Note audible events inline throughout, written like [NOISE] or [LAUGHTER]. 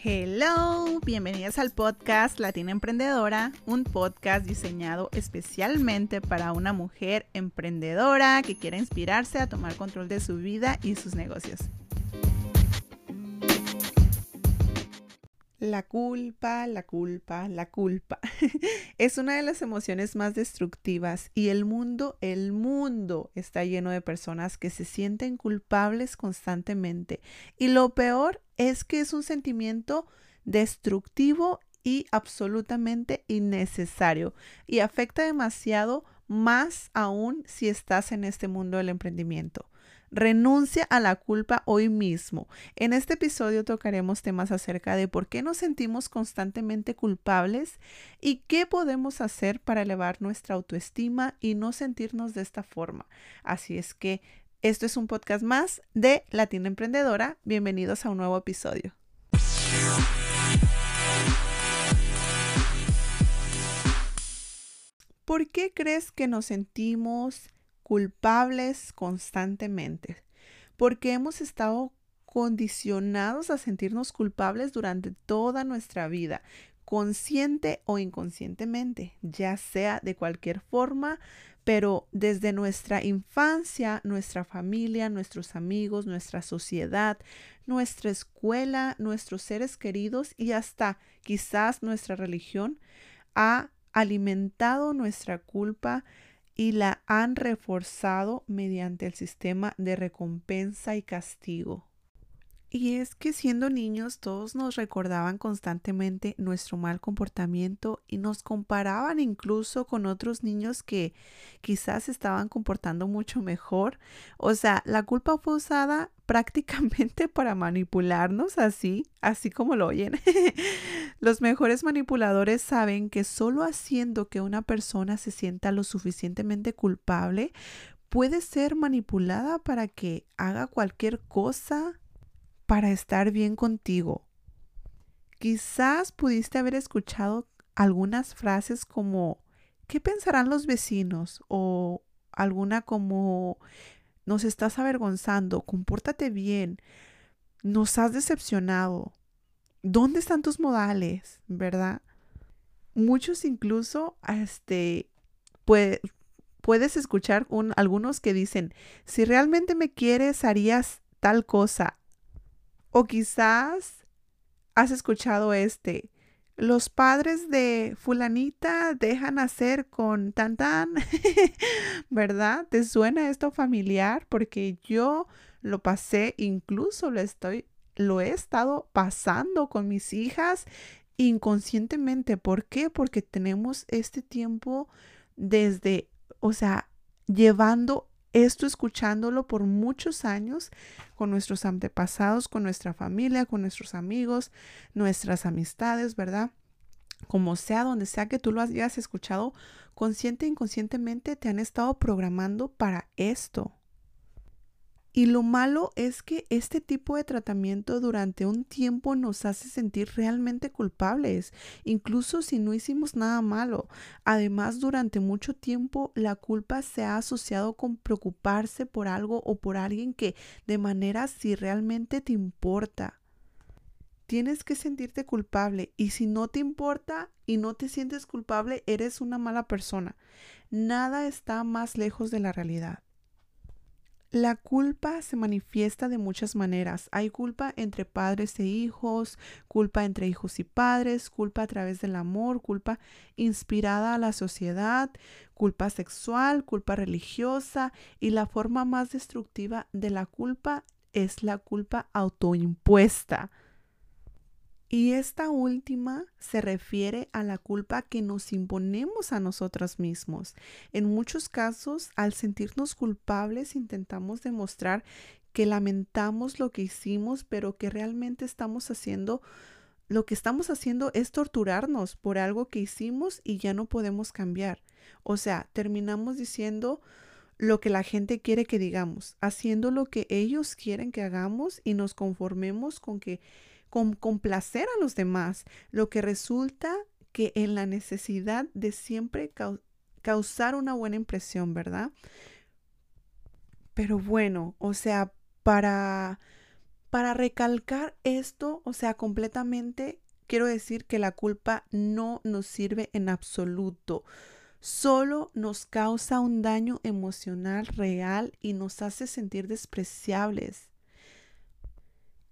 Hello, bienvenidas al podcast Latina Emprendedora, un podcast diseñado especialmente para una mujer emprendedora que quiere inspirarse a tomar control de su vida y sus negocios. La culpa, la culpa, la culpa [LAUGHS] es una de las emociones más destructivas y el mundo, el mundo está lleno de personas que se sienten culpables constantemente. Y lo peor es que es un sentimiento destructivo y absolutamente innecesario y afecta demasiado más aún si estás en este mundo del emprendimiento. Renuncia a la culpa hoy mismo. En este episodio tocaremos temas acerca de por qué nos sentimos constantemente culpables y qué podemos hacer para elevar nuestra autoestima y no sentirnos de esta forma. Así es que esto es un podcast más de Latina Emprendedora. Bienvenidos a un nuevo episodio. ¿Por qué crees que nos sentimos culpables constantemente, porque hemos estado condicionados a sentirnos culpables durante toda nuestra vida, consciente o inconscientemente, ya sea de cualquier forma, pero desde nuestra infancia, nuestra familia, nuestros amigos, nuestra sociedad, nuestra escuela, nuestros seres queridos y hasta quizás nuestra religión ha alimentado nuestra culpa y la han reforzado mediante el sistema de recompensa y castigo. Y es que siendo niños todos nos recordaban constantemente nuestro mal comportamiento y nos comparaban incluso con otros niños que quizás estaban comportando mucho mejor. O sea, la culpa fue usada prácticamente [LAUGHS] para manipularnos así, así como lo oyen. [LAUGHS] Los mejores manipuladores saben que solo haciendo que una persona se sienta lo suficientemente culpable puede ser manipulada para que haga cualquier cosa para estar bien contigo. Quizás pudiste haber escuchado algunas frases como ¿qué pensarán los vecinos? o alguna como nos estás avergonzando, compórtate bien, nos has decepcionado. ¿Dónde están tus modales? ¿Verdad? Muchos incluso, este, puedes escuchar algunos que dicen, si realmente me quieres, harías tal cosa. O quizás has escuchado este, los padres de fulanita dejan hacer con tan tan, [LAUGHS] ¿verdad? ¿Te suena esto familiar? Porque yo lo pasé, incluso lo estoy, lo he estado pasando con mis hijas inconscientemente. ¿Por qué? Porque tenemos este tiempo desde, o sea, llevando esto escuchándolo por muchos años con nuestros antepasados, con nuestra familia, con nuestros amigos, nuestras amistades, ¿verdad? Como sea, donde sea que tú lo hayas escuchado, consciente e inconscientemente te han estado programando para esto. Y lo malo es que este tipo de tratamiento durante un tiempo nos hace sentir realmente culpables, incluso si no hicimos nada malo. Además, durante mucho tiempo la culpa se ha asociado con preocuparse por algo o por alguien que de manera si realmente te importa. Tienes que sentirte culpable y si no te importa y no te sientes culpable, eres una mala persona. Nada está más lejos de la realidad. La culpa se manifiesta de muchas maneras. Hay culpa entre padres e hijos, culpa entre hijos y padres, culpa a través del amor, culpa inspirada a la sociedad, culpa sexual, culpa religiosa y la forma más destructiva de la culpa es la culpa autoimpuesta. Y esta última se refiere a la culpa que nos imponemos a nosotros mismos. En muchos casos, al sentirnos culpables, intentamos demostrar que lamentamos lo que hicimos, pero que realmente estamos haciendo, lo que estamos haciendo es torturarnos por algo que hicimos y ya no podemos cambiar. O sea, terminamos diciendo lo que la gente quiere que digamos, haciendo lo que ellos quieren que hagamos y nos conformemos con que con complacer a los demás, lo que resulta que en la necesidad de siempre causar una buena impresión, ¿verdad? Pero bueno, o sea, para Para recalcar esto, o sea, completamente, quiero decir que la culpa no nos sirve en absoluto. Solo nos causa un daño emocional real y nos hace sentir despreciables.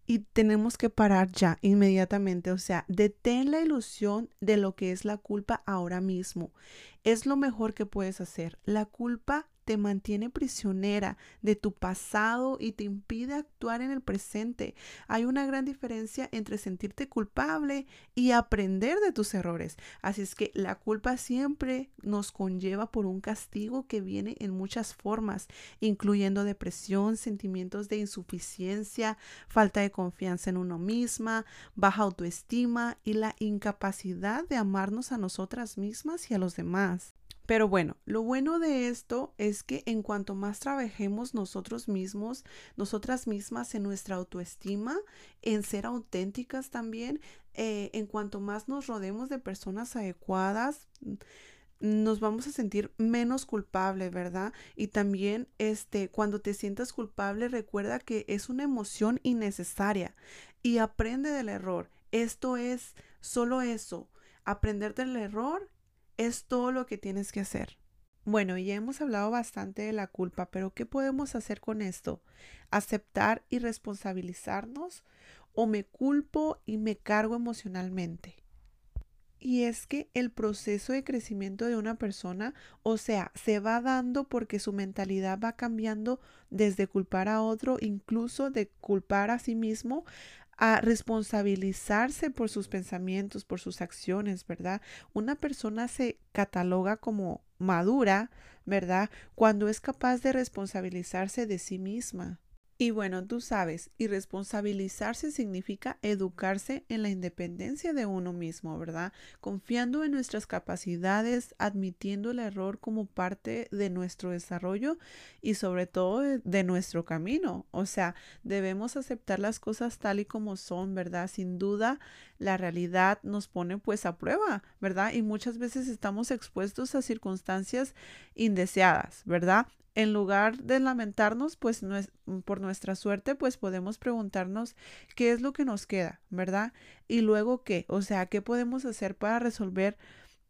Y tenemos que parar ya, inmediatamente. O sea, detén la ilusión de lo que es la culpa ahora mismo. Es lo mejor que puedes hacer. La culpa te mantiene prisionera de tu pasado y te impide actuar en el presente. Hay una gran diferencia entre sentirte culpable y aprender de tus errores. Así es que la culpa siempre nos conlleva por un castigo que viene en muchas formas, incluyendo depresión, sentimientos de insuficiencia, falta de confianza en uno misma, baja autoestima y la incapacidad de amarnos a nosotras mismas y a los demás. Pero bueno, lo bueno de esto es que en cuanto más trabajemos nosotros mismos, nosotras mismas en nuestra autoestima, en ser auténticas también, eh, en cuanto más nos rodemos de personas adecuadas, nos vamos a sentir menos culpables, ¿verdad? Y también este cuando te sientas culpable, recuerda que es una emoción innecesaria y aprende del error. Esto es solo eso, aprender del error es todo lo que tienes que hacer. Bueno, ya hemos hablado bastante de la culpa, pero ¿qué podemos hacer con esto? ¿Aceptar y responsabilizarnos? ¿O me culpo y me cargo emocionalmente? Y es que el proceso de crecimiento de una persona, o sea, se va dando porque su mentalidad va cambiando desde culpar a otro, incluso de culpar a sí mismo, a responsabilizarse por sus pensamientos, por sus acciones, ¿verdad? Una persona se cataloga como madura, ¿verdad? Cuando es capaz de responsabilizarse de sí misma. Y bueno, tú sabes, y responsabilizarse significa educarse en la independencia de uno mismo, ¿verdad? Confiando en nuestras capacidades, admitiendo el error como parte de nuestro desarrollo y sobre todo de, nuestro camino. O sea, debemos aceptar las cosas tal y como son, ¿verdad? Sin duda, la realidad nos pone pues a prueba, ¿verdad? Y muchas veces estamos expuestos a circunstancias indeseadas, ¿verdad? En lugar de lamentarnos, pues por nuestra suerte, pues podemos preguntarnos qué es lo que nos queda, ¿verdad? Y luego qué, o sea, qué podemos hacer para resolver,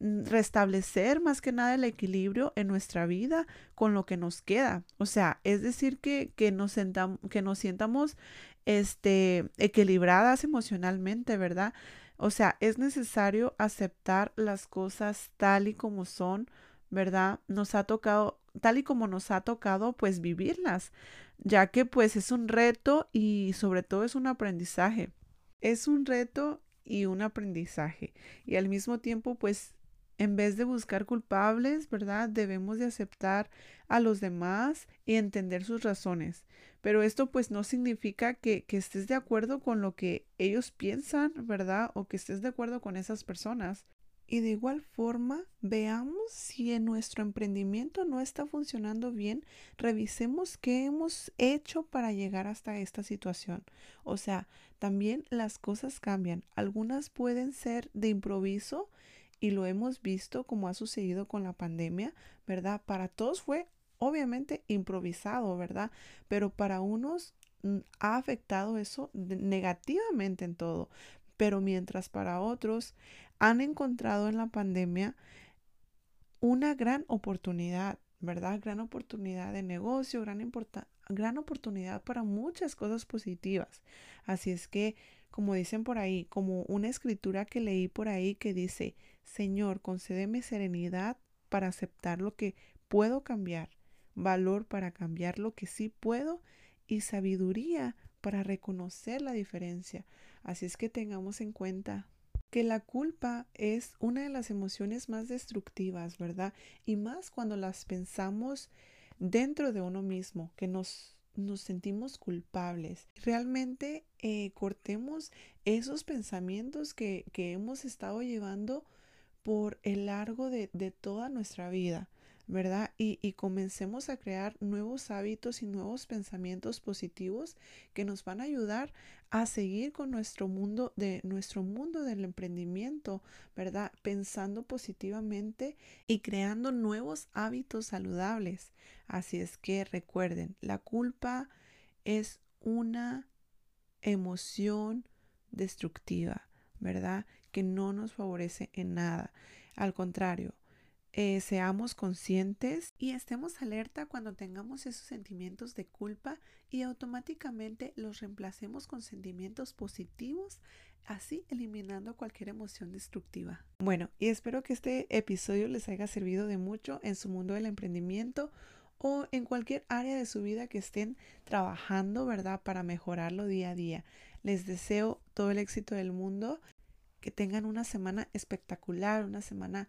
mm, restablecer más que nada el equilibrio en nuestra vida con lo que nos queda. O sea, es decir, que, que, nos, que nos sientamos este, equilibradas emocionalmente, ¿verdad? O sea, es necesario aceptar las cosas tal y como son, ¿verdad? Nos ha tocado tal y como nos ha tocado pues vivirlas, ya que pues es un reto y sobre todo es un aprendizaje. Es un reto y un aprendizaje. Y al mismo tiempo pues en vez de buscar culpables, ¿verdad? Debemos de aceptar a los demás y entender sus razones. Pero esto pues no significa que, que, estés de acuerdo con lo que ellos piensan, ¿verdad? O que estés de acuerdo con esas personas. Y de igual forma, veamos si en nuestro emprendimiento no está funcionando bien, revisemos qué hemos hecho para llegar hasta esta situación. O sea, también las cosas cambian. Algunas pueden ser de improviso y lo hemos visto como ha sucedido con la pandemia, ¿verdad? Para todos fue obviamente improvisado, ¿verdad? Pero para unos mm, ha afectado eso negativamente en todo. Pero mientras para otros han encontrado en la pandemia una gran oportunidad, ¿verdad? Gran oportunidad de negocio, gran, gran oportunidad para muchas cosas positivas. Así es que, como dicen por ahí, como una escritura que leí por ahí que dice, Señor, concédeme serenidad para aceptar lo que puedo cambiar, valor para cambiar lo que sí puedo y sabiduría para reconocer la diferencia. Así es que tengamos en cuenta que la culpa es una de las emociones más destructivas, ¿verdad? Y más cuando las pensamos dentro de uno mismo, que nos, sentimos culpables. Realmente eh, cortemos esos pensamientos que, hemos estado llevando por el largo de toda nuestra vida. ¿Verdad? Y, y, comencemos a crear nuevos hábitos y nuevos pensamientos positivos que nos van a ayudar a seguir con nuestro mundo de nuestro mundo del emprendimiento, ¿verdad? Pensando positivamente y creando nuevos hábitos saludables. Así es que recuerden, la culpa es una emoción destructiva, ¿verdad? Que no nos favorece en nada. Al contrario, eh, seamos conscientes y estemos alerta cuando tengamos esos sentimientos de culpa y automáticamente los reemplacemos con sentimientos positivos, así eliminando cualquier emoción destructiva. Bueno, y espero que este episodio les haya servido de mucho en su mundo del emprendimiento o en cualquier área de su vida que estén trabajando, ¿verdad? Para mejorarlo día a día. Les deseo todo el éxito del mundo, que tengan una semana espectacular, una semana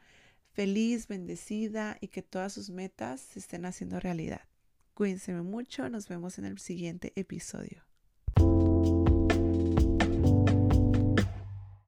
feliz, bendecida y que todas sus metas se estén haciendo realidad. Cuídense mucho, nos vemos en el siguiente episodio.